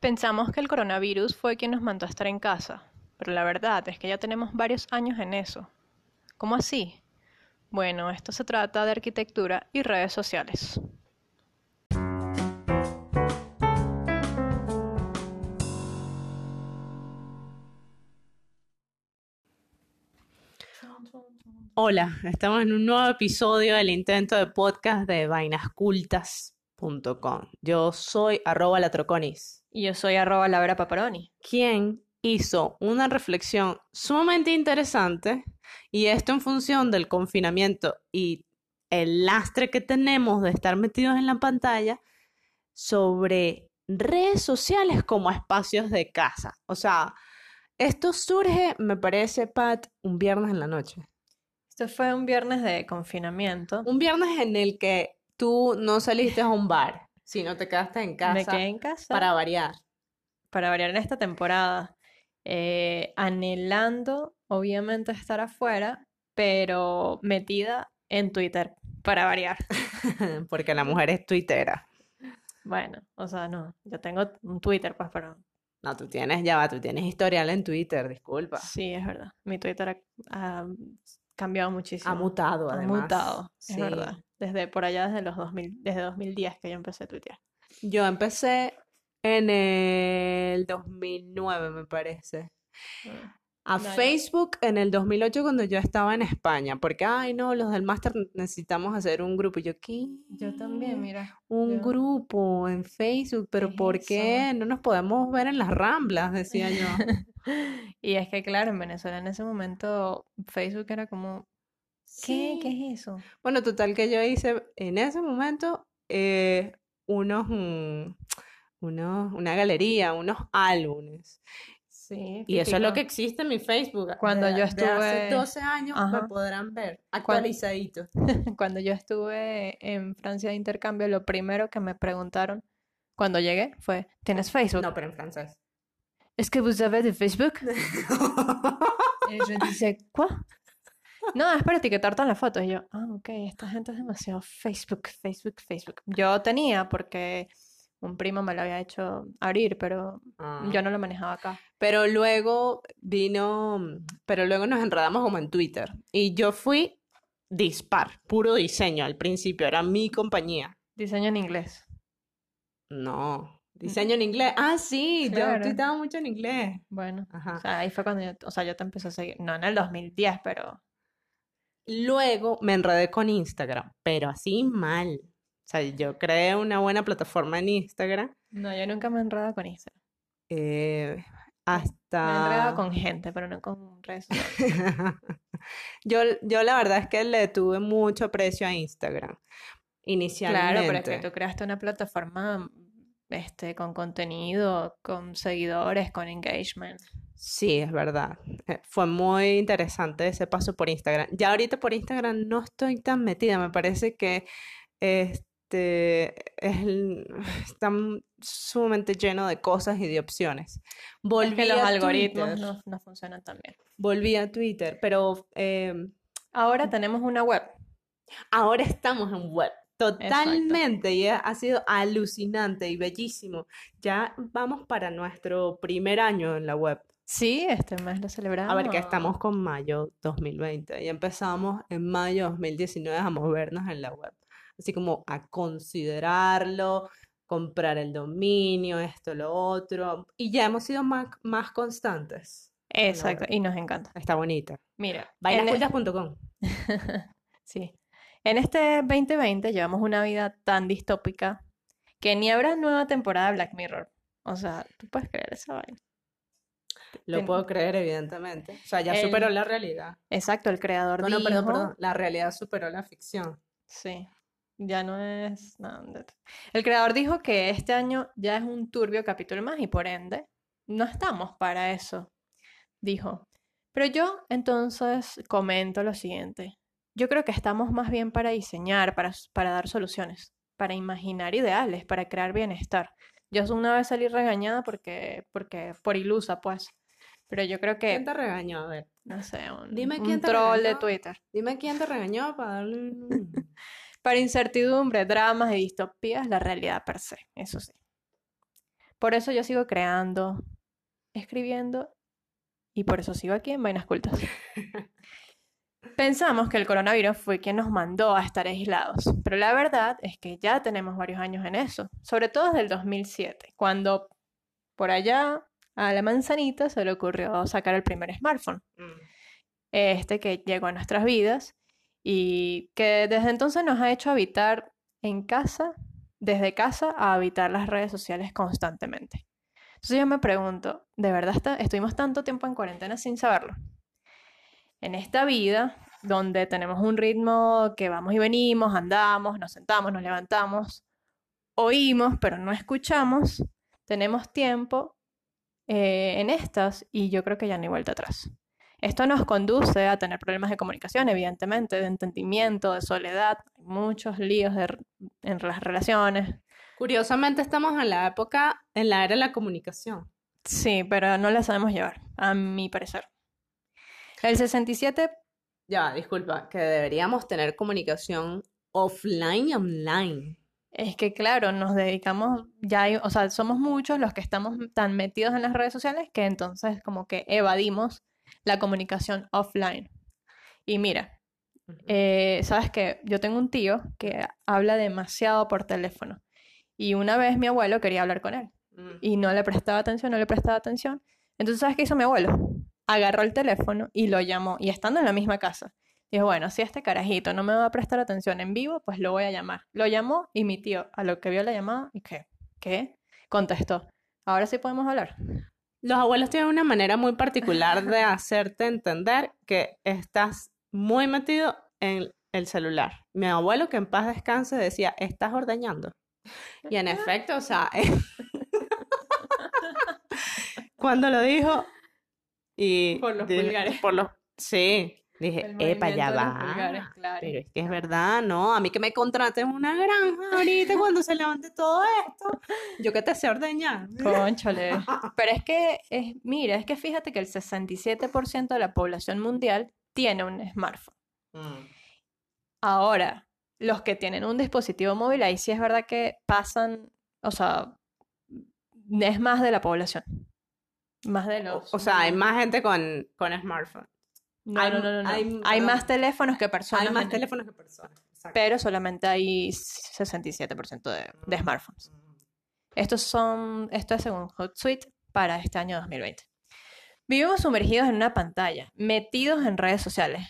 Pensamos que el coronavirus fue quien nos mandó a estar en casa, pero la verdad es que ya tenemos varios años en eso. ¿Cómo así? Bueno, esto se trata de arquitectura y redes sociales. Hola, estamos en un nuevo episodio del intento de podcast de Yo soy arroba latroconis. Y yo soy arroba Laura Paparoni. Quien hizo una reflexión sumamente interesante y esto en función del confinamiento y el lastre que tenemos de estar metidos en la pantalla sobre redes sociales como espacios de casa. O sea, esto surge, me parece, Pat, un viernes en la noche. Esto fue un viernes de confinamiento. Un viernes en el que tú no saliste a un bar, sino te quedaste en casa. Me quedé en casa. Para variar. Para variar en esta temporada. Eh, anhelando, obviamente, estar afuera, pero metida en Twitter, para variar. Porque la mujer es twittera. Bueno, o sea, no, yo tengo un Twitter, pues, pero... No, tú tienes, ya va, tú tienes historial en Twitter, disculpa. Sí, es verdad. Mi Twitter ha, ha cambiado muchísimo. Ha mutado, además. Ha mutado, es Sí. verdad. Desde por allá, desde los 2000, desde 2010 que yo empecé a tuitear. Yo empecé en el 2009, me parece. A No, Facebook en el 2008 cuando yo estaba en España, porque, ay, no, los del máster necesitamos hacer un grupo. Y yo, ¿qué? Yo también, mira. Un yo- grupo en Facebook, pero ¿Qué es ¿por qué eso? no nos podemos ver en las ramblas? Decía yo. Y es que, claro, en Venezuela en ese momento Facebook era como, ¿qué? ¿Qué Sí. es eso? Bueno, total que yo hice en ese momento eh, unos, mm, unos, una galería, unos álbumes. Sí, Y eso es lo que existe en mi Facebook. Cuando de- yo de hace estuve- 12 años me Ajá. podrán ver actualizadito. Cuando yo estuve en Francia de intercambio, lo primero que me preguntaron cuando llegué fue, ¿tienes Facebook? No, pero en francés. ¿Es que vous avez de Facebook? Y yo dije, ¿cuál? No, es para etiquetarte en la foto. Y yo, ah, ok, esta gente es demasiado Facebook, Facebook, Facebook. Yo tenía porque un primo me lo había hecho abrir, pero Ah. yo no lo manejaba acá. Pero luego vino, pero luego nos enredamos como en Twitter. Y yo fui dispar, puro diseño al principio, era mi compañía. Diseño en inglés. No, diseño en inglés. Ah, sí, yo Claro. tuiteaba mucho en inglés. Bueno, Ajá. o sea, ahí fue cuando yo, o sea, yo te empecé a seguir. No en el 2010, pero Luego me enredé con Instagram, pero así mal. O sea, yo creé una buena plataforma en Instagram no, yo nunca me he enredado con Instagram. eh, Me he enredado hasta... con gente, pero no con redes sociales. Yo, yo la verdad es que le tuve mucho aprecio a Instagram Claro, pero es que inicialmente. tú creaste una plataforma este, con contenido, con seguidores, con engagement. Sí, es verdad. Eh, Fue muy interesante ese paso por Instagram. Ya ahorita por Instagram no estoy tan metida. Me parece que este es el- está sumamente lleno de cosas y de opciones. Es Volví que los a algoritmos Twitter. no, no funcionan tan bien. Volví a Twitter, pero eh, Ahora tenemos una web. ahora estamos en web. Totalmente, y ha sido alucinante y bellísimo. Ya vamos para nuestro primer año en la web. Sí, este mes lo celebramos. A ver, que estamos con mayo 2020 y empezamos en mayo 2019 a movernos en la web. Así como a considerarlo, comprar el dominio, esto, lo otro. Y ya hemos sido más, más constantes. Exacto, y nos encanta. Está bonita. Mira, e- Vainascultas.com. Sí. En este 2020 llevamos una vida tan distópica que ni habrá nueva temporada de Black Mirror. O sea, tú puedes creer esa vaina. Lo puedo creer, evidentemente. O sea, ya El- superó la realidad. Exacto, el creador Bueno, perdón, dijo- perdón. La realidad superó la ficción. Sí, ya no es... no, El creador dijo que este año ya es un turbio capítulo más y por ende no estamos para eso, dijo. Pero yo entonces comento lo siguiente. Yo creo que estamos más bien para diseñar, para, para dar soluciones, para imaginar ideales, para crear bienestar. Yo una vez salí regañada porque, porque por ilusa, pues. Pero yo creo ¿Quién que, te regañó? A ver, no sé, un, Dime un quién te troll de regañó. Twitter. dime quién te regañó para darle. Para incertidumbre, dramas y distopías, la realidad per se, eso sí. Por eso yo sigo creando, escribiendo y por eso sigo aquí en Vainas Cultas. Pensamos que el coronavirus fue quien nos mandó a estar aislados, pero la verdad es que ya tenemos varios años en eso, sobre todo desde el 2007, cuando por allá a la manzanita se le ocurrió sacar el primer smartphone, este que llegó a nuestras vidas y que desde entonces nos ha hecho habitar en casa, desde casa a habitar las redes sociales constantemente. Entonces yo me pregunto, ¿de verdad está- estuvimos tanto tiempo en cuarentena sin saberlo? En esta vida, donde tenemos un ritmo que vamos y venimos, andamos, nos sentamos, nos levantamos, oímos, pero no escuchamos, tenemos tiempo eh, en estas y yo creo que ya no hay vuelta atrás. Esto nos conduce a tener problemas de comunicación, evidentemente, de entendimiento, de soledad, muchos líos de en las relaciones. Curiosamente estamos en la época, en la era de la comunicación. Sí, pero no la sabemos llevar, a mi parecer. El 67, Ya, disculpa, que deberíamos tener comunicación offline y online. Es que claro, nos dedicamos, ya hay- o sea, somos muchos los que estamos tan metidos en las redes sociales que entonces como que evadimos la comunicación offline. Y mira, Eh, sabes que yo tengo un tío que habla demasiado por teléfono y una vez mi abuelo quería hablar con él Mm. y no le prestaba atención, no le prestaba atención. Entonces, ¿sabes qué hizo mi abuelo? Agarró el teléfono y lo llamó y estando en la misma casa. Dijo, bueno, si este carajito no me va a prestar atención en vivo, pues lo voy a llamar. Lo llamó y mi tío, a lo que vio la llamada, ¿y qué? ¿Qué? Contestó. Ahora sí podemos hablar. Los abuelos tienen una manera muy particular de hacerte entender que estás muy metido en el celular. Mi abuelo, que en paz descanse, decía, estás ordeñando. Y en efecto, o sea, cuando lo dijo, y Por los pulgares. por los, sí, dije, epa, los va. pulgares, claro. Pero es que es verdad, ¿no? A mí que me contraten una granja ahorita cuando se levante todo esto, yo que te sé ordeñar. Cónchale. Pero es que, es, mira, es que fíjate que el 67% de la población mundial tiene un smartphone. Mm. Ahora, los que tienen un dispositivo móvil, ahí sí es verdad que pasan, o sea, es más de la población. Más de O, los... o sea, hay más gente con, con smartphone. No, hay- no, no, no, no. hay- Hay, más teléfonos que personas. Hay más en- teléfonos que personas. Exacto. Pero solamente hay 67% de, de smartphones. Estos son, esto es según Hootsuite para este año 2020. Vivimos sumergidos en una pantalla, metidos en redes sociales.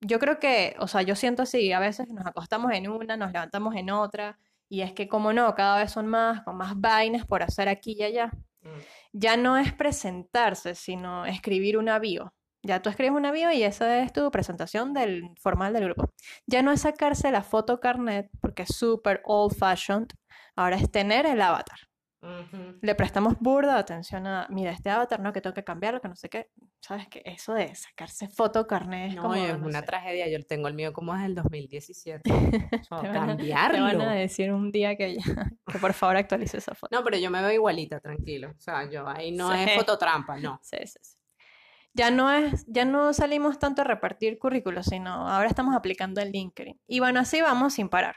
Yo creo que, o sea, yo siento así, a veces nos acostamos en una, nos levantamos en otra, y es que como no, cada vez son más, con más vainas por hacer aquí y allá. Mm. Ya no es presentarse, sino escribir una bio. Ya tú escribes una bio y esa es tu presentación del formal del grupo. Ya no es sacarse la foto carnet, porque es súper old fashioned. Ahora es tener el avatar le prestamos burda atención a, mira, este avatar, no, que tengo que cambiarlo, que no sé qué. ¿Sabes qué? Eso de sacarse foto carnet es No, como, es no una sé, tragedia. Yo tengo el mío como desde el 2017. O sea, te van, a, te van cambiarlo. a decir un día que, ya- que por favor actualice esa foto. No, pero yo me veo igualita, tranquilo. O sea, yo ahí no Sí. es fototrampa, no. Sí, sí, sí. Ya no es, ya no salimos tanto a repartir currículos, sino ahora estamos aplicando el LinkedIn. Y bueno, así vamos sin parar.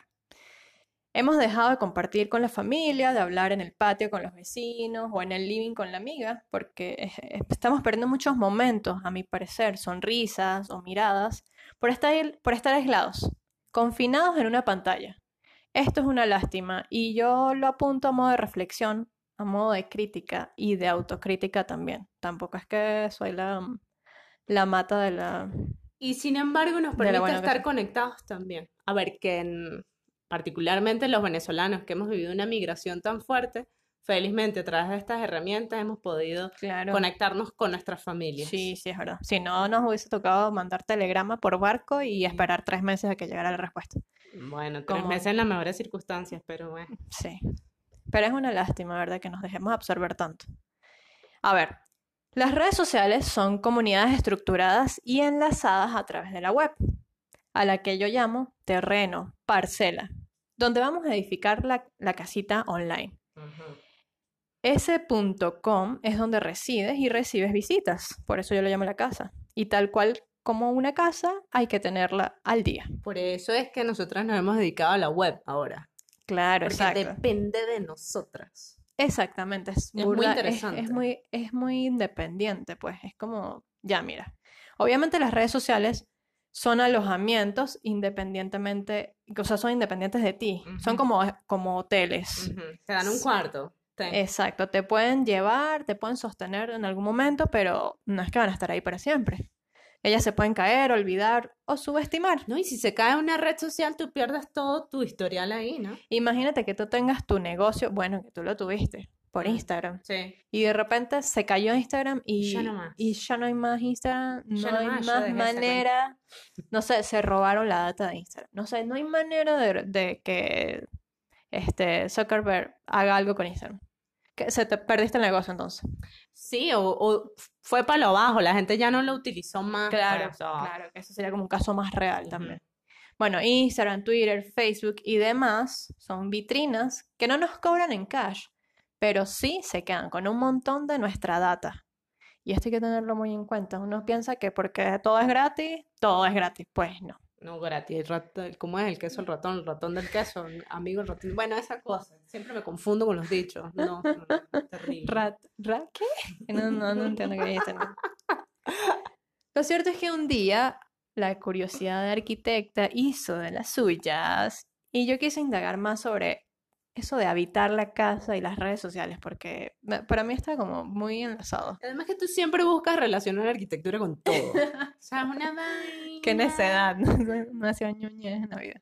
Hemos dejado de compartir con la familia, de hablar en el patio con los vecinos o en el living con la amiga, porque estamos perdiendo muchos momentos, a mi parecer, sonrisas o miradas, por estar, por estar aislados, confinados en una pantalla. Esto es una lástima y yo lo apunto a modo de reflexión, a modo de crítica y de autocrítica también. Tampoco es que soy la, la mata de la... Y sin embargo nos permite estar conectados también. A ver, que en- particularmente los venezolanos que hemos vivido una migración tan fuerte, felizmente a través de estas herramientas hemos podido Claro. conectarnos con nuestras familias. Sí, sí, es verdad. Si no, nos hubiese tocado mandar telegrama por barco y esperar tres meses a que llegara la respuesta. Bueno, tres Como- meses en las mejores circunstancias, pero bueno. Sí. Pero es una lástima, ¿verdad? Que nos dejemos absorber tanto. A ver, las redes sociales son comunidades estructuradas y enlazadas a través de la web, a la que yo llamo terreno, parcela, donde vamos a edificar la, la casita online. Ese punto .com es donde resides y recibes visitas, por eso yo lo llamo la casa. Y tal cual como una casa, hay que tenerla al día. Por eso es que nosotras nos hemos dedicado a la web ahora. Claro, Porque exacto. depende de nosotras. Exactamente, es, Es muy burda- interesante. Es, muy, es muy independiente, pues es como, ya mira, obviamente las redes sociales son alojamientos independientemente, o sea, son independientes de ti, son como, como hoteles. Te dan un cuarto. Exacto, te pueden llevar, te pueden sostener en algún momento, pero no es que van a estar ahí para siempre. Ellas se pueden caer, olvidar o subestimar. No, y si se cae una red social, tú pierdes todo tu historial ahí, ¿no? Imagínate que tú tengas tu negocio, bueno, que tú lo tuviste por Mm. Instagram. Sí. Y de repente se cayó Instagram y Ya no más. y ya no hay más Instagram, no Ya no hay más, manera, no sé, se robaron la data de Instagram. No sé, no hay manera de, de que este Zuckerberg haga algo con Instagram. Que se te perdiste el negocio entonces. Sí, o, o fue para lo bajo, la gente ya no lo utilizó más. Claro, pues, o- claro, que eso sería como un caso más real también. Bueno, Instagram, Twitter, Facebook y demás son vitrinas que no nos cobran en cash, pero sí se quedan con un montón de nuestra data. Y esto hay que tenerlo muy en cuenta. Uno piensa que porque todo es gratis, todo es gratis. Pues no. No, gratis, el ratón, ¿cómo es el queso, el ratón, el ratón del queso, amigo el ratón? Bueno, esa cosa, siempre me confundo con los dichos, no, no, no, terrible. Rat, rat, ¿qué? No, no, no entiendo qué dijiste. no. Lo cierto es que un día la curiosidad de arquitecta hizo de las suyas y yo quise indagar más sobre eso de habitar la casa y las redes sociales porque para mí está como muy enlazado. Además que tú siempre buscas relacionar la arquitectura con todo. O sea, es una vaina. Qué necedad, no, hacía ñoñez en la vida.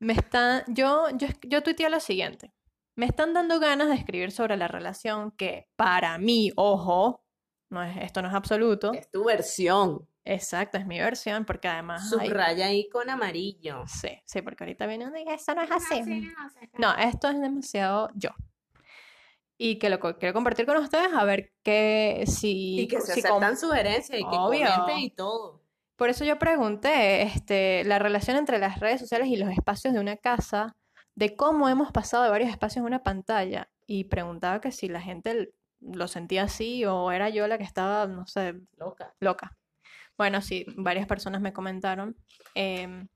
Me están, yo, yo, yo tuiteé lo siguiente. Me están dando ganas de escribir sobre la relación que para mí, ojo, no es, esto no es absoluto. Es tu versión. Exacto, es mi versión, porque además hay- Subraya ahí con amarillo. Sí, sí, porque ahorita viene uno y esto no es así. No, esto es demasiado yo. Y que lo co- quiero compartir con ustedes a ver que si... Y que se si aceptan sugerencias y que Obvio. comenten y todo. Por eso yo pregunté este, la relación entre las redes sociales y los espacios de una casa, de cómo hemos pasado de varios espacios a una pantalla. Y preguntaba que si la gente lo sentía así o era yo la que estaba, no sé, Loca. loca. Bueno, sí, varias personas me comentaron. Em,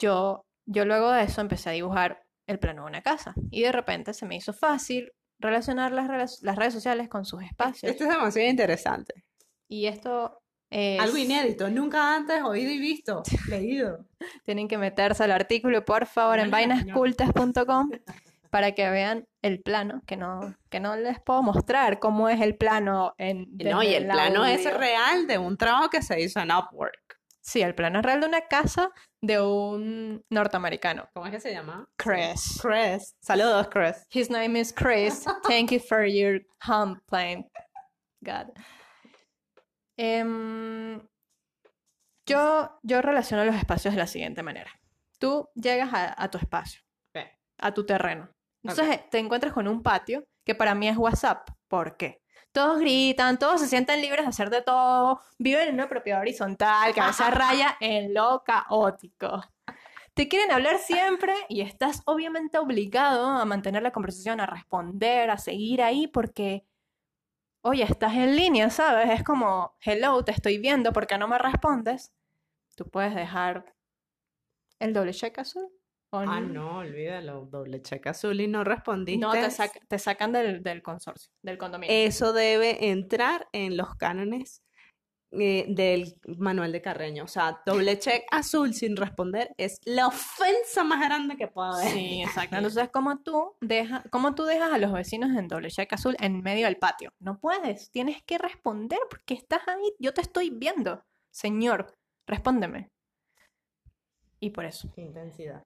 yo, yo luego de eso empecé a dibujar el plano de una casa y de repente se me hizo fácil relacionar las, las redes sociales con sus espacios. Esto es demasiado interesante. Y esto es... Algo inédito, nunca antes oído y visto, leído. Tienen que meterse al artículo, por favor, en vainascultas.com para que vean el plano, que no, que no les puedo mostrar cómo es el plano en No, y el plano es real de un trabajo que se hizo en Upwork. Sí, el plano es real de una casa de un norteamericano. ¿Cómo es que se llama? Chris. Chris. Saludos, Chris. His name is Chris. Thank you for your home plane. God. Em, yo, yo relaciono los espacios de la siguiente manera. Tú llegas a, a tu espacio, a tu terreno. Entonces te encuentras con un patio que para mí es WhatsApp. ¿Por qué? Todos gritan, todos se sienten libres de hacer de todo, viven en una propiedad horizontal que a veces raya en lo caótico. Te quieren hablar siempre y estás obviamente obligado a mantener la conversación, a responder, a seguir ahí porque, oye, estás en línea, ¿sabes? Es como, hello, te estoy viendo, ¿por qué no me respondes? Tú puedes dejar el doble check azul. ¿O Ah, no, olvídalo. Doble cheque azul y no respondiste. No, te, sac- te sacan del, del consorcio, del condominio. Eso debe entrar en los cánones eh, del manual de Carreño. O sea, doble check azul sin responder es la ofensa más grande que puede haber. Sí, exacto. Entonces, ¿cómo tú, deja, ¿cómo tú dejas a los vecinos en doble check azul en medio del patio? No puedes, tienes que responder porque estás ahí, yo te estoy viendo. Señor, respóndeme. Y por eso. Qué intensidad.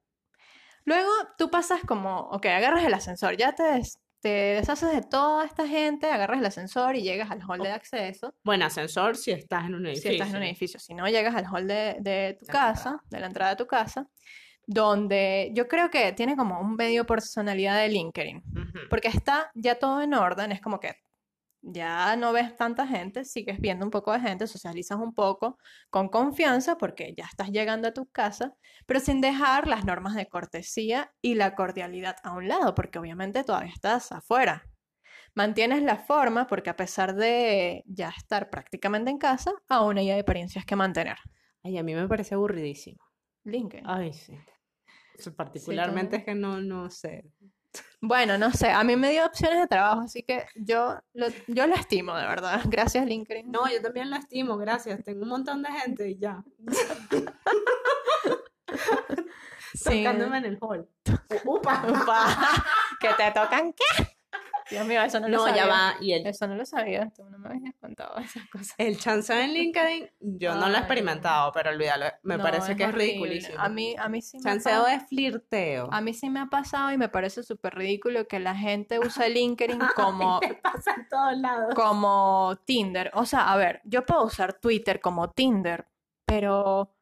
Luego tú pasas como, ok, agarras el ascensor, ya te, des- te deshaces de toda esta gente, agarras el ascensor y llegas al hall de acceso. Bueno, ascensor si estás en un Si edificio. estás en un edificio, si no, llegas al hall de, de tu la casa, de la entrada de tu casa, donde yo creo que tiene como un medio personalidad de LinkedIn. Porque está ya todo en orden, es como que ya no ves tanta gente, sigues viendo un poco de gente, socializas un poco con confianza porque ya estás llegando a tu casa, pero sin dejar las normas de cortesía y la cordialidad a un lado, porque obviamente todavía estás afuera. Mantienes la forma porque a pesar de ya estar prácticamente en casa, aún hay apariencias que mantener. Ay, a mí me parece aburridísimo. LinkedIn. Ay, sí. O sea, particularmente es que no, no sé. Bueno, no sé, a mí me dio opciones de trabajo, así que yo lo, yo lo estimo, de verdad. Gracias, LinkedIn. No, yo también lo estimo, gracias. Tengo un montón de gente y ya. Sí. Tocándome en el hall. Upa. Upa, ¿Que te tocan qué? Dios mío, eso no lo No, sabía. ya va. Y el, Eso no lo sabía, tú no me habías contado esas cosas. el chance en LinkedIn, yo no lo he experimentado, pero olvídalo. Me No, parece que es ridiculísimo. A mí, a mí sí me ha Chanceo pa- es flirteo. a mí sí me ha pasado y me parece súper ridículo que la gente use LinkedIn como, Te pasa en todos lados. como Tinder. O sea, a ver, yo puedo usar Twitter como Tinder, pero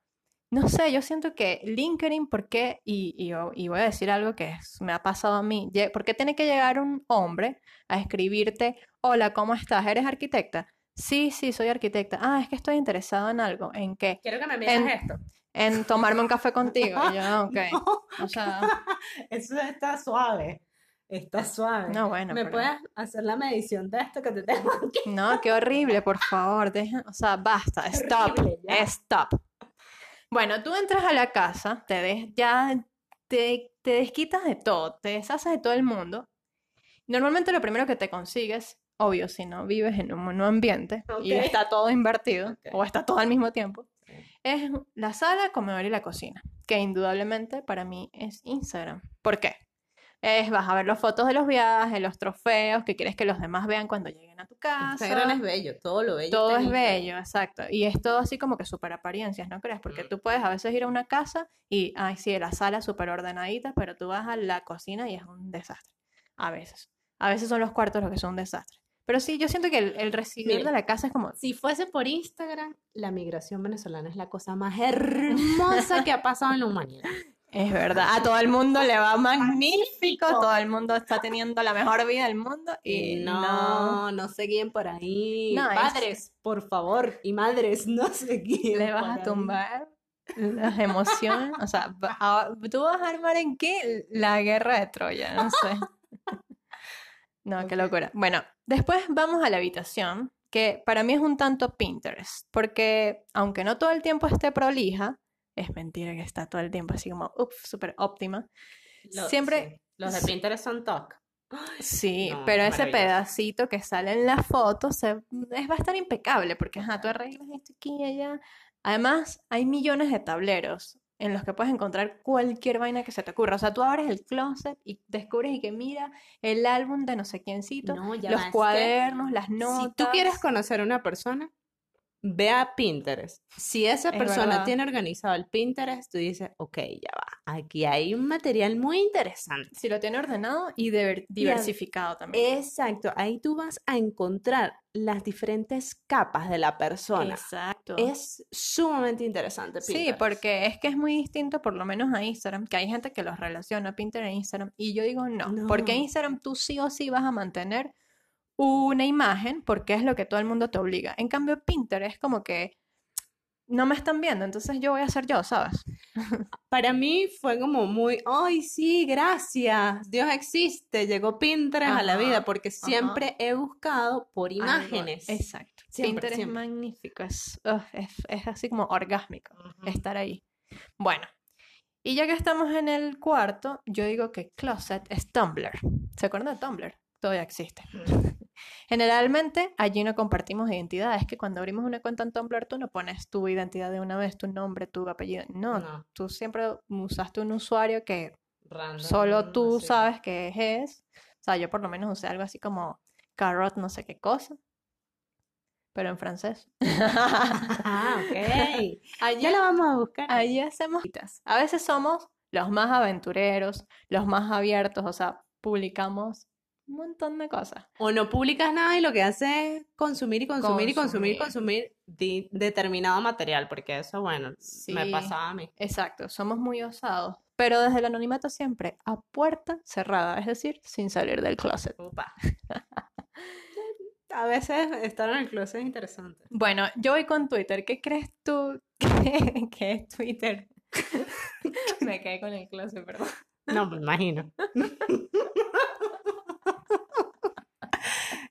no sé, yo siento que LinkedIn, ¿por qué? Y, y, y voy a decir algo que es- me ha pasado a mí. ¿Por qué tiene que llegar un hombre a escribirte, hola, ¿cómo estás? ¿Eres arquitecta? Sí, sí, soy arquitecta. Ah, es que estoy interesado en algo. ¿En qué? Quiero que me En- mires esto. En tomarme un café contigo. Y yo, "Ah, ok. No, O sea, eso está suave. Está suave. no, bueno. ¿Me pero- puedes hacer la medición de esto que te tengo aquí? No, qué horrible, por favor, deja, o sea, basta, stop, Horrible, stop. Bueno, tú entras a la casa, te des, ya te, te desquitas de todo, te deshaces de todo el mundo. Normalmente lo primero que te consigues, obvio, si no vives en un monoambiente y Ok. está todo invertido o está todo al mismo tiempo, es la sala, comedor y la cocina, que indudablemente para mí es Instagram. ¿Por qué? Es, vas a ver las fotos de los viajes, los trofeos que quieres que los demás vean cuando lleguen a tu casa. Instagram es bello, todo lo bello. Todo es bello, exacto. Y es todo así como que súper apariencias, ¿no crees? Porque Mm. tú puedes a veces ir a una casa y, ay, sí, la sala súper ordenadita, pero tú vas a la cocina y es un desastre. A veces. A veces son los cuartos los que son un desastre. Pero sí, yo siento que el, el recibir Mira. de la casa es como, Si fuese por Instagram, la migración venezolana es la cosa más hermosa que ha pasado en la humanidad. Es verdad, a todo el mundo le va magnífico, todo el mundo está teniendo la mejor vida del mundo y Y no. no, no se guíen por ahí. No, es- Padres, por favor, y madres, no se guíen le vas a tumbar las emociones. O sea, tú vas a armar en qué? La guerra de Troya, no sé. No, qué locura. Bueno, después vamos a la habitación, que para mí es un tanto Pinterest, porque aunque no todo el tiempo esté prolija, es mentira que está todo el tiempo así como, uff, súper óptima. Lo- Siempre- sí, Los de Pinterest son talk. Sí, No, pero ese pedacito que sale en la foto se, es, va a estar impecable porque ajá, tú arreglas esto aquí y allá. Además, hay millones de tableros en los que puedes encontrar cualquier vaina que se te ocurra. O sea, tú abres el closet y descubres y que mira el álbum de no sé quiéncito, No, los que cuadernos, las Si notas. tú quieres conocer a una persona, ve a Pinterest. Si esa Es persona verdad. tiene organizado el Pinterest, tú dices, ok, ya va. Aquí hay un material muy interesante. Si lo tiene ordenado y diver- diversificado también. Exacto, ahí tú vas a encontrar las diferentes capas de la persona. Exacto. Es sumamente interesante. Sí, Pinterest. porque es que es muy distinto, por lo menos a Instagram, que hay gente que los relaciona Pinterest e Instagram, y yo digo no, porque No. Instagram tú sí o sí vas a mantener una imagen, porque es lo que todo el mundo te obliga. En cambio, Pinterest es como que no me están viendo, entonces yo voy a ser yo, ¿sabes? Para mí fue como muy, ay, sí, gracias, Dios existe, llegó Pinterest a la vida, porque siempre he buscado por Algo- imágenes. Exacto. Siempre, Pinterest siempre. es magnífico, es, ugh, es, es así como orgásmico estar ahí. Bueno, y ya que estamos en el cuarto, yo digo que Closet es Tumblr. ¿Se acuerdan de Tumblr? Todavía existe. Generalmente allí no compartimos identidad. Es que cuando abrimos una cuenta en Tumblr tú no pones tu identidad de una vez, tu nombre, tu apellido. No, No, tú siempre usaste un usuario que random, solo tú sabes que es. O sea, yo por lo menos usé algo así como carrot no sé qué cosa, pero en francés. Ah, ok. Allí, Ya la vamos a buscar. allí hacemos citas. A veces somos los más aventureros, los más abiertos, o sea, publicamos un montón de cosas. O no publicas nada y lo que haces es consumir y consumir y consumir y Consumir. determinado material, porque eso, bueno, me pasaba a mí. Exacto, somos muy osados, pero desde el anonimato siempre a puerta cerrada, es decir, sin salir del closet. Upa. A veces estar en el closet es interesante. Bueno, yo voy con Twitter. ¿Qué crees tú que, que es Twitter? Me quedé con el closet, perdón. No, me imagino.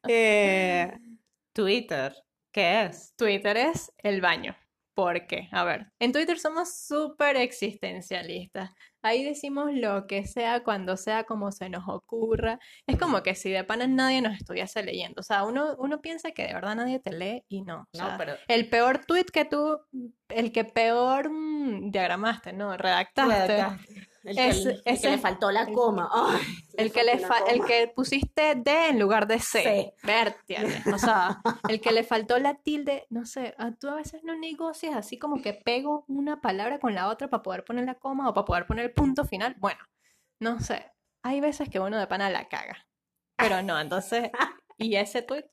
Eh, Twitter, ¿qué es? Twitter es el baño. ¿Por qué? A ver, en Twitter somos súper existencialistas. Ahí decimos lo que sea, cuando sea, como se nos ocurra. Es como que si de pana nadie nos estuviese leyendo. O sea, uno, uno piensa que de verdad nadie te lee y no. O No, pero- El peor tweet que tú, el que peor mm, diagramaste, ¿no? Redactaste. El, Es- que, el que le faltó la coma. Ay, El que, le fa- el que pusiste D en lugar de C. C. Vértiale. O sea, el que le faltó la tilde, no sé, a tú a veces no negocias así como que pego una palabra con la otra para poder poner la coma o para poder poner el punto final. Bueno, no sé. Hay veces que uno de pana la caga. Pero no, entonces. Y ese tweet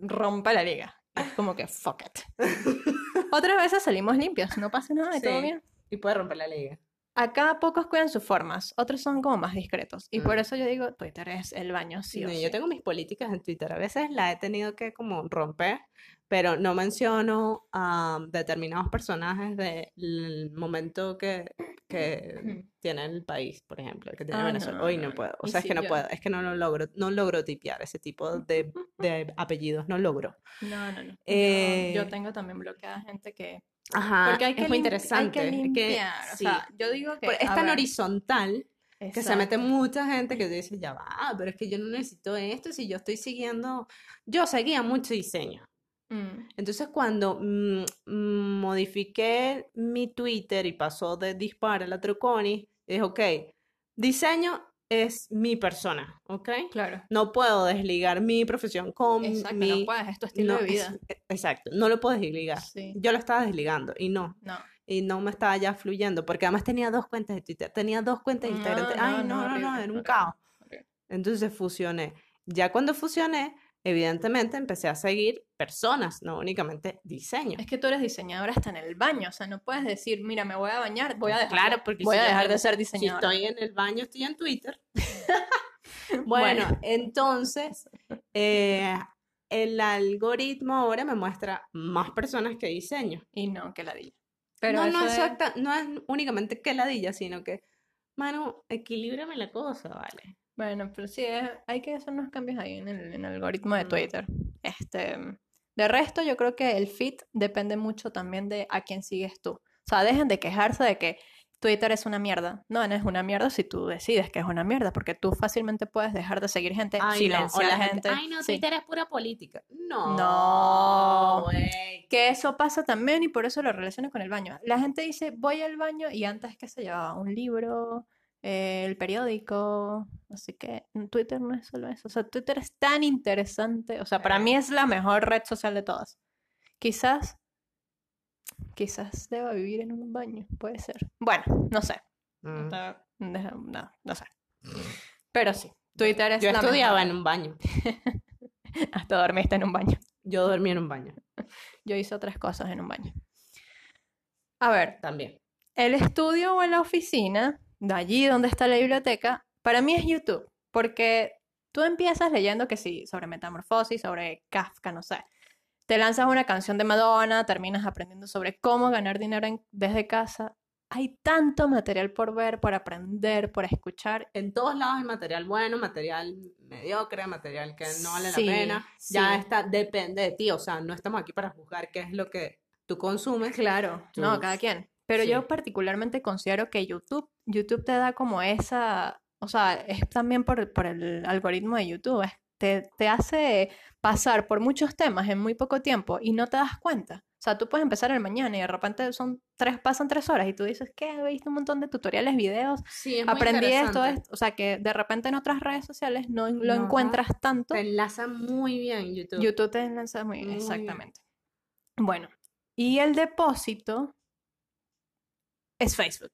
rompe la liga. Es como que fuck it. Otras veces salimos limpios, no pasa nada y todo Sí. bien. Y puede romper la liga. Acá pocos cuidan sus formas, otros son como más discretos. Y por Mm. eso yo digo, Twitter es el baño, sí o No, sí. Yo tengo mis políticas en Twitter. A veces la he tenido que como romper, pero no menciono a determinados personajes del momento que, que tiene el país, por ejemplo, que tiene Ah, Venezuela. no, Hoy no, no puedo. O sea, es que no yo- puedo. Es que no lo logro. No logro tipear ese tipo de, de apellidos. No logro. No, no, no. Yo- Eh, Yo, tengo también bloqueada gente que... Ajá. Porque hay que, es muy interesante. Hay es que que, limpiar. o sí. sea, yo digo que... Es tan ver, horizontal que se mete exacto. mucha gente que dice, ya va, pero es que yo no necesito esto si yo estoy siguiendo, yo seguía mucho diseño. Mm, Entonces cuando mm, mm, modifiqué mi Twitter y pasó de Dispara a la Truconi, dije, ok, diseño es mi persona, ¿ok? claro. No puedo desligar mi profesión con Exacto, mi... no puedes, es tu estilo no, de vida. es- exacto, no lo puedes desligar. Sí. Yo lo estaba desligando y no, No. y no me estaba ya fluyendo, porque además tenía dos cuentas de Twitter, tenía dos cuentas de Instagram, no, ay, no, no, no, no, era un horrible, caos. Entonces fusioné. Ya cuando fusioné, evidentemente empecé a seguir personas, no únicamente diseño. Es que tú eres diseñadora hasta en el baño, o sea, no puedes decir, mira, me voy a bañar, voy a dejar, Claro, de- porque voy si a dejar de ser Si diseñadora. estoy en el baño, estoy en Twitter. Bueno. Bueno, entonces eh, el algoritmo ahora me muestra más personas que diseño. Y no, que ladilla. Pero no, no, es- exacta, no es únicamente que ladilla, sino que, mano, equilíbrame la cosa, ¿vale? Bueno, pero sí, es- hay que hacer unos cambios ahí en el, en el algoritmo de. Twitter. Este, de resto, yo creo que el feed depende mucho también de a quién sigues tú. O sea, dejen de quejarse de que Twitter es una mierda. No, no es una mierda si tú decides que es una mierda, porque tú fácilmente puedes dejar de seguir gente, Ay, no, silenciar la a gente. Ay, no, Sí. Twitter es pura política. No. No. güey. Que eso pasa también y por eso lo relaciono con el baño. La gente dice, voy al baño y antes que se llevaba un libro, eh, el periódico, así que en Twitter no es solo eso. O sea, Twitter es tan interesante. O sea, para mí es la mejor red social de todas. Quizás, quizás deba vivir en un baño, puede ser. Bueno, no sé. Mm. No, no sé. Pero sí, Twitter es Yo la estudiaba mejor. en un baño. Hasta dormiste en un baño. Yo dormí en un baño Yo hice otras cosas en un baño. A ver, también. el estudio o la oficina, de allí donde está la biblioteca, para mí es YouTube, porque tú empiezas leyendo que sí, sobre metamorfosis, sobre Kafka, no sé. Te lanzas una canción de Madonna, terminas aprendiendo sobre cómo ganar dinero en- desde casa. Hay tanto material por ver, por aprender, por escuchar. En todos lados hay material bueno, material mediocre, material que no vale Sí, la pena. Ya está, depende de ti. O sea, no estamos aquí para juzgar qué es lo que tú consumes. Claro, no, cada quien. Pero sí. yo particularmente considero que YouTube, YouTube te da como esa, o sea, es también por, por el algoritmo de YouTube, es- te, te hace pasar por muchos temas en muy poco tiempo y no te das cuenta. O sea, tú puedes empezar el mañana y de repente son tres, pasan tres horas y tú dices, ¿qué? He visto un montón de tutoriales, videos, Sí, es muy aprendí esto. O sea, que de repente en otras redes sociales no lo No. encuentras tanto. Te enlaza muy bien YouTube. YouTube te muy Muy bien. exactamente. Bueno, y el depósito es Facebook.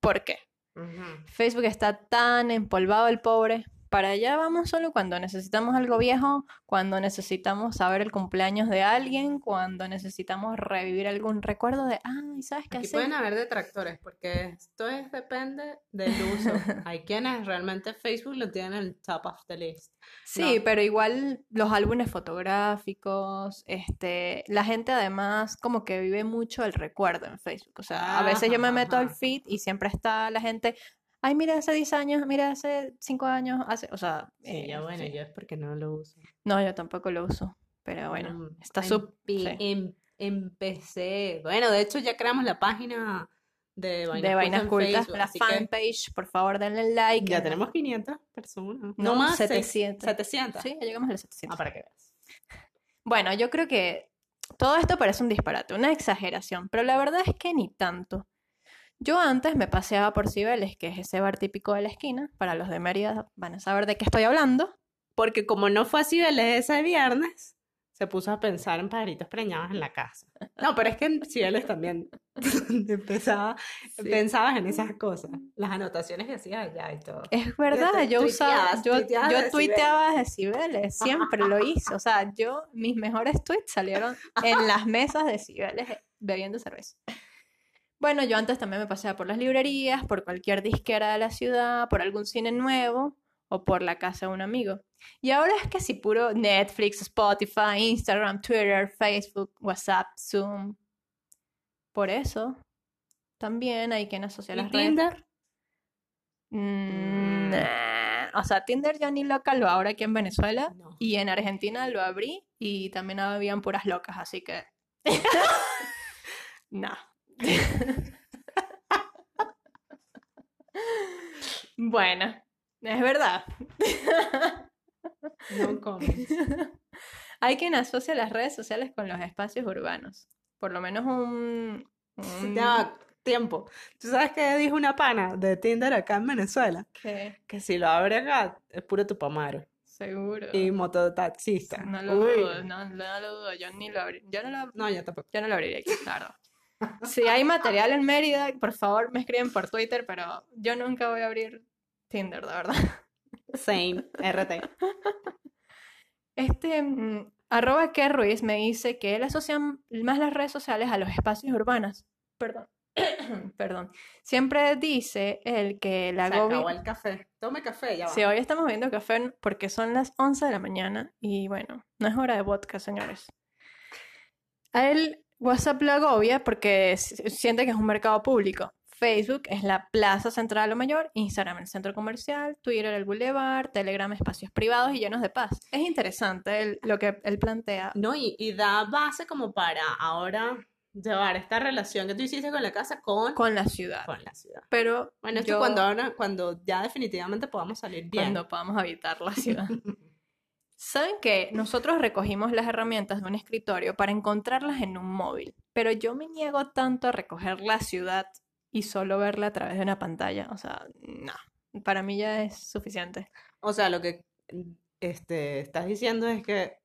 ¿Por qué? Facebook está tan empolvado el pobre. Para allá vamos solo cuando necesitamos algo viejo, cuando necesitamos saber el cumpleaños de alguien, cuando necesitamos revivir algún recuerdo de, ay, ¿sabes qué Aquí pueden haber detractores porque esto es, depende del uso. Hay quienes realmente Facebook lo tienen en el top of the list. Sí, No. pero igual los álbumes fotográficos, este, la gente además como que vive mucho el recuerdo en Facebook. O sea, a veces yo me meto al Ajá. feed y siempre está la gente, ay, mira hace 10 años, mira hace 5 años, hace, o sea, Sí, eh, ya bueno, sí. yo es porque no lo uso. No, yo tampoco lo uso, pero bueno, está en sub- pi- sí. en- Empecé. Bueno, de hecho ya creamos la página de Vainas, de Vainas Cultas, Facebook, la así que fanpage, por favor denle like. Ya tenemos 500 personas. No, más, seis- 700. 700. Sí, ya llegamos a los 700. Ah, para que veas. Bueno, yo creo que todo esto parece un disparate, una exageración, pero la verdad es que ni tanto. Yo antes me paseaba por Cibeles, que es ese bar típico de la esquina. Para los de Mérida van a saber de qué estoy hablando. Porque como no fue así Cibeles ese viernes, se puso a pensar en pajaritos preñados en la casa. No, pero es que en Cibeles también empezaba, Sí. pensabas en esas cosas. Las anotaciones que hacías allá y todo. Es verdad, te- yo usaba, yo, tuiteabas yo de tuiteaba de Cibeles, siempre lo hice. O sea, yo, mis mejores tweets salieron en las mesas de Cibeles eh, bebiendo cerveza. Bueno, yo antes también me paseaba por las librerías, por cualquier disquera de la ciudad, por algún cine nuevo o por la casa de un amigo. Y ahora es que si puro Netflix, Spotify, Instagram, Twitter, Facebook, WhatsApp, Zoom. Por eso, también hay quien asocia ¿Y las redes. Tinder? Mm, nah. O sea, Tinder ya ni loca lo abro aquí en Venezuela No. y en Argentina lo abrí y también habían puras locas, así que... no. bueno, es verdad. No comments. Hay quien asocia las redes sociales con los espacios urbanos. Por lo menos un... un- Ya, tiempo. ¿Tú sabes qué dijo una pana de Tinder acá en Venezuela? ¿Qué? Que si lo abre acá es puro tupamaro. Seguro. Y mototaxista. No lo Uy. dudo, no, no lo dudo. Yo ni lo abrí. Yo no lo No, yo tampoco. Yo no lo abriría aquí, claro. Si hay material en Mérida, por favor me escriben por Twitter, pero yo nunca voy a abrir Tinder, de verdad. Same, RT. Este, mm, arroba que Ruiz me dice que él asocia más las redes sociales a los espacios urbanos. Perdón. Perdón. Siempre dice él que la Se acabó el café. Tome café, ya va. Sí, hoy estamos viendo café porque son las 11 de la mañana y bueno, no es hora de vodka, señores. A él WhatsApp lo agobia porque siente que es un mercado público. Facebook es la plaza central o mayor, Instagram el centro comercial, Twitter el boulevard, Telegram espacios privados y llenos de paz. Es interesante el- lo que él plantea. No, y, y da base como para ahora llevar esta relación que tú hiciste con la casa con, con la ciudad. con la ciudad. Pero Bueno, esto yo- cuando ahora, cuando ya definitivamente podamos salir bien. cuando podamos habitar la ciudad. Saben que nosotros recogimos las herramientas de un escritorio para encontrarlas en un móvil, pero yo me niego tanto a recoger la ciudad y solo verla a través de una pantalla. O sea, no, para mí ya es suficiente. O sea, lo que este, estás diciendo es que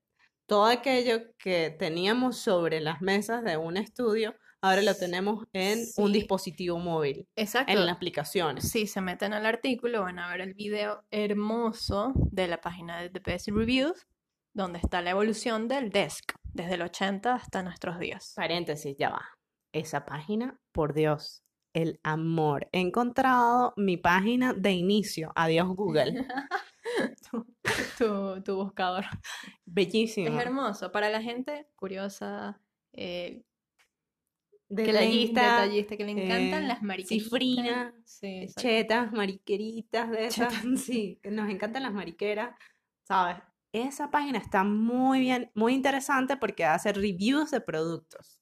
todo aquello que teníamos sobre las mesas de un estudio, ahora lo tenemos en un dispositivo móvil, Exacto. en las aplicaciones. Si se meten al artículo, van a ver el video hermoso de la página de The Best Reviews, donde está la evolución del desk, desde el 80 hasta nuestros días. Paréntesis, ya va. Esa página, por Dios, el amor. He encontrado mi página de inicio. Adiós, Google. tu, tu- tu buscador. Es Bellísimo. hermoso. Para la gente curiosa, eh, Detallista, detallista, que le encantan eh, las mariqueritas. cifrina, Sí, exacto. chetas, mariqueritas de esas. Sí, que nos encantan las mariqueras, ¿sabes? Esa página está muy bien, muy interesante porque hace reviews de productos.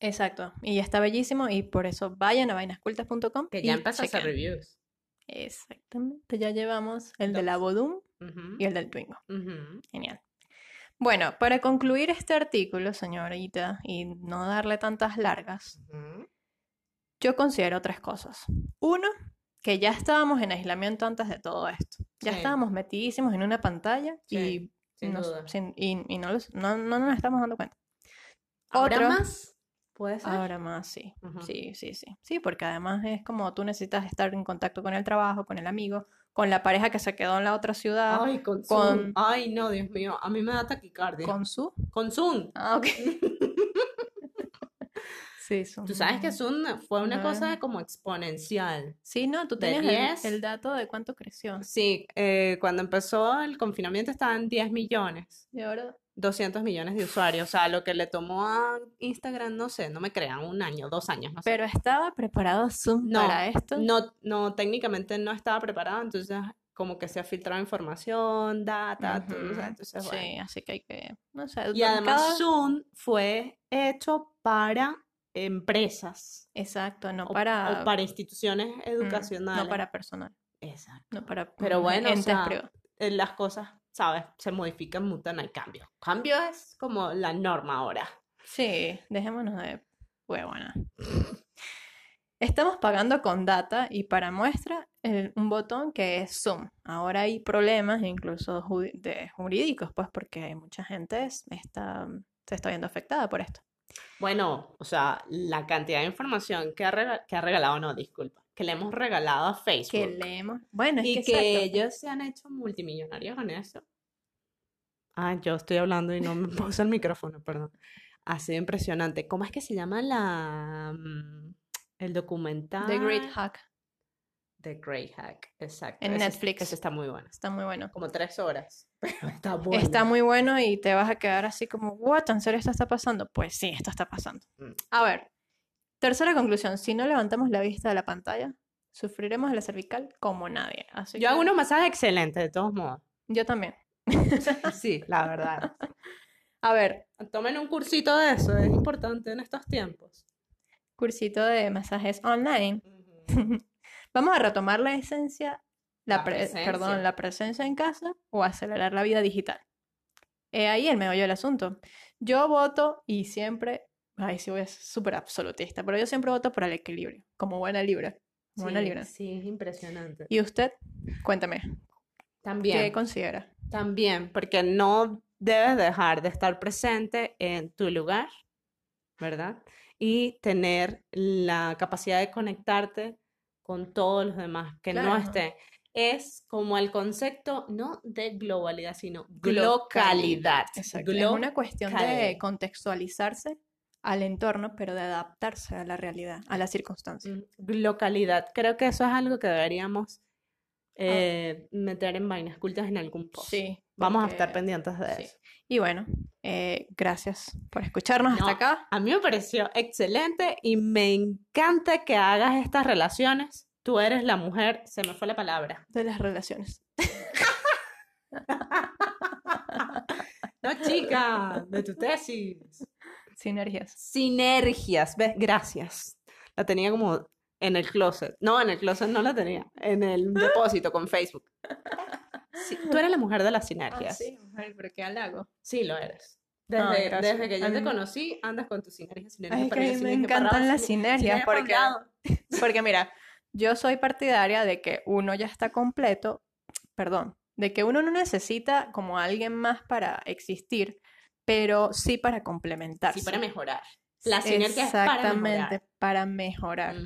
Exacto. Y está bellísimo y por eso vayan a vainascultas.com Que ya empezó a hacer reviews. Exactamente. Ya llevamos el de la Dos. Bodum y el del Twingo. Genial. Bueno, para concluir este artículo, señorita, y no darle tantas largas, Ujú. yo considero tres cosas. Uno, que ya estábamos en aislamiento antes de todo esto. Ya Sí. estábamos metidísimos en una pantalla Sí, y, nos, sin- y, y no, los- no, no nos estamos dando cuenta. ¿Ahora Otro- más? ¿Puede ser? Ahora más, sí. Ujú. Sí, sí, sí. Sí, porque además es como tú necesitas estar en contacto con el trabajo, con el amigo, con la pareja que se quedó en la otra ciudad, Ay, con con- Zoom. Ay, no, Dios mío, a mí me da taquicardia. con su... Con Zoom. Ah, ok. sí, Zoom. Tú sabes que Zoom fue una cosa como exponencial. Sí, no, tú tenías el- 10. el, dato de cuánto creció. Sí, eh, cuando empezó el confinamiento estaban 10 millones, Y ahora 200 millones de usuarios. O sea, lo que le tomó a Instagram, no sé, no me crean, un año, dos años, no sé. Pero estaba preparado Zoom No, para esto. No, no, técnicamente no estaba preparado, entonces como que se ha filtrado información, data, todo, o sea, Ujú, entonces, Sí, bueno. así que hay que, no sé, Y además cada- Zoom fue hecho para empresas Exacto, no o, para, o para instituciones mm, educacionales. no para personal, Exacto. no para Pero bueno, o sea, eh, las cosas, ¿sabes? Se modifican, mutan, hay cambios. Cambio es como la norma ahora. Sí, dejémonos de huevona. Estamos pagando con data y para muestra el- un botón que es Zoom. Ahora hay problemas incluso ju- de jurídicos, pues porque mucha gente es- está, se está viendo afectada por esto. Bueno, o sea, la cantidad de información que ha, que ha regalado, no, disculpa, que le hemos regalado a Facebook. Que leemos. Bueno, es y que ellos se han hecho multimillonarios con eso. Ah, yo estoy hablando y no me puse el micrófono, perdón. Ha sido impresionante. ¿Cómo es que se llama la mm, el documental? The Great Hack. The Great Hack, exacto. En Ese- Netflix. Ese está muy bueno. Está muy bueno. Como tres horas. Pero está bueno. Está muy bueno y te vas a quedar así como, ¿what? ¿En serio esto está pasando? Pues sí, esto está pasando. Mm. A ver, tercera conclusión. Si no levantamos la vista de la pantalla, sufriremos la cervical como nadie. Así Yo hago unos masajes excelentes, de todos modos. Yo también. Sí, la verdad. A ver, Tomen un cursito de eso, es importante en estos tiempos. cursito de masajes online. Vamos a retomar la esencia, la La pre- presencia. perdón, la presencia en casa o acelerar la vida digital. Ahí el meollo del asunto. Yo voto y siempre, ay, sí voy a ser súper absolutista, pero yo siempre voto por el equilibrio, como buena libra. buena Sí, libra. sí, es impresionante. ¿Y usted? Cuéntame, ¿qué También. considera? También, porque no debes dejar de estar presente en tu lugar, ¿verdad? Y tener la capacidad de conectarte con todos los demás que no Claro. estén. Es como el concepto no de globalidad, sino Localidad. localidad. Exacto. Es una cuestión de Glocalidad. contextualizarse al entorno, pero de adaptarse a la realidad, a las circunstancias. Mm, Localidad. Creo que eso es algo que deberíamos eh, meter en vainas cultas en algún post. Sí. Vamos a estar pendientes de sí. eso. Y bueno, eh, gracias por escucharnos hasta acá. A mí me pareció excelente y me encanta que hagas estas relaciones. Tú eres la mujer, se me fue la palabra. De las relaciones. No, chica, de tu tesis. Sinergias. Sinergias, ¿ves? Gracias. La tenía como en el closet. No, en el closet no la tenía. En el depósito con Facebook. Sí, tú eres la mujer de las sinergias. Ah, sí, mujer, pero qué halago. Sí, lo eres. Desde, que yo te conocí, andas con tus sinergias, sinergias Ay, para que me sinergias encantan las sinergias- sinergias sinergias porque, porque mira, yo soy partidaria de que uno ya está completo, perdón, de que uno no necesita como alguien más para existir, pero sí para complementarse. Sí, para mejorar. La sinergia es para Exactamente, mejorar. para mejorar.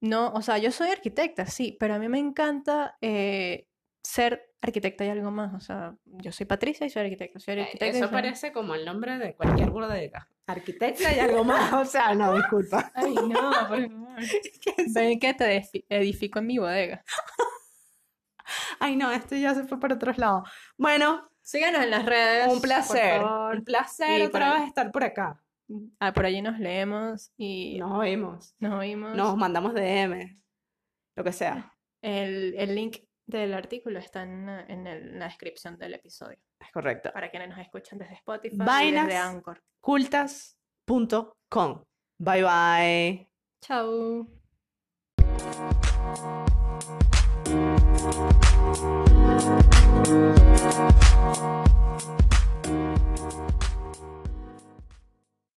No, o sea, yo soy arquitecta, sí, pero a mí me encanta eh, ser arquitecta y algo más. O sea, yo soy Patricia y soy arquitecta. Soy Eh, arquitecta Eso soy- parece como el nombre de cualquier bodega. Arquitecta y algo más. O sea, no, disculpa. Ay, no, por favor. Ven que te edifi- edifico en mi bodega. Ay, no, esto ya se fue para otros lados. Bueno, Síganos en las redes. un por placer. favor. Un placer Y otra vez estar por acá. Ah, por allí nos leemos y Nos oímos. nos oímos. Nos mandamos DM. Lo que sea. El, el link del artículo está en, en el- en la descripción del episodio. Es correcto. Para quienes nos escuchan desde Spotify y Vainas. desde Anchor. Cultas.com. Bye bye. Chao. Thank you.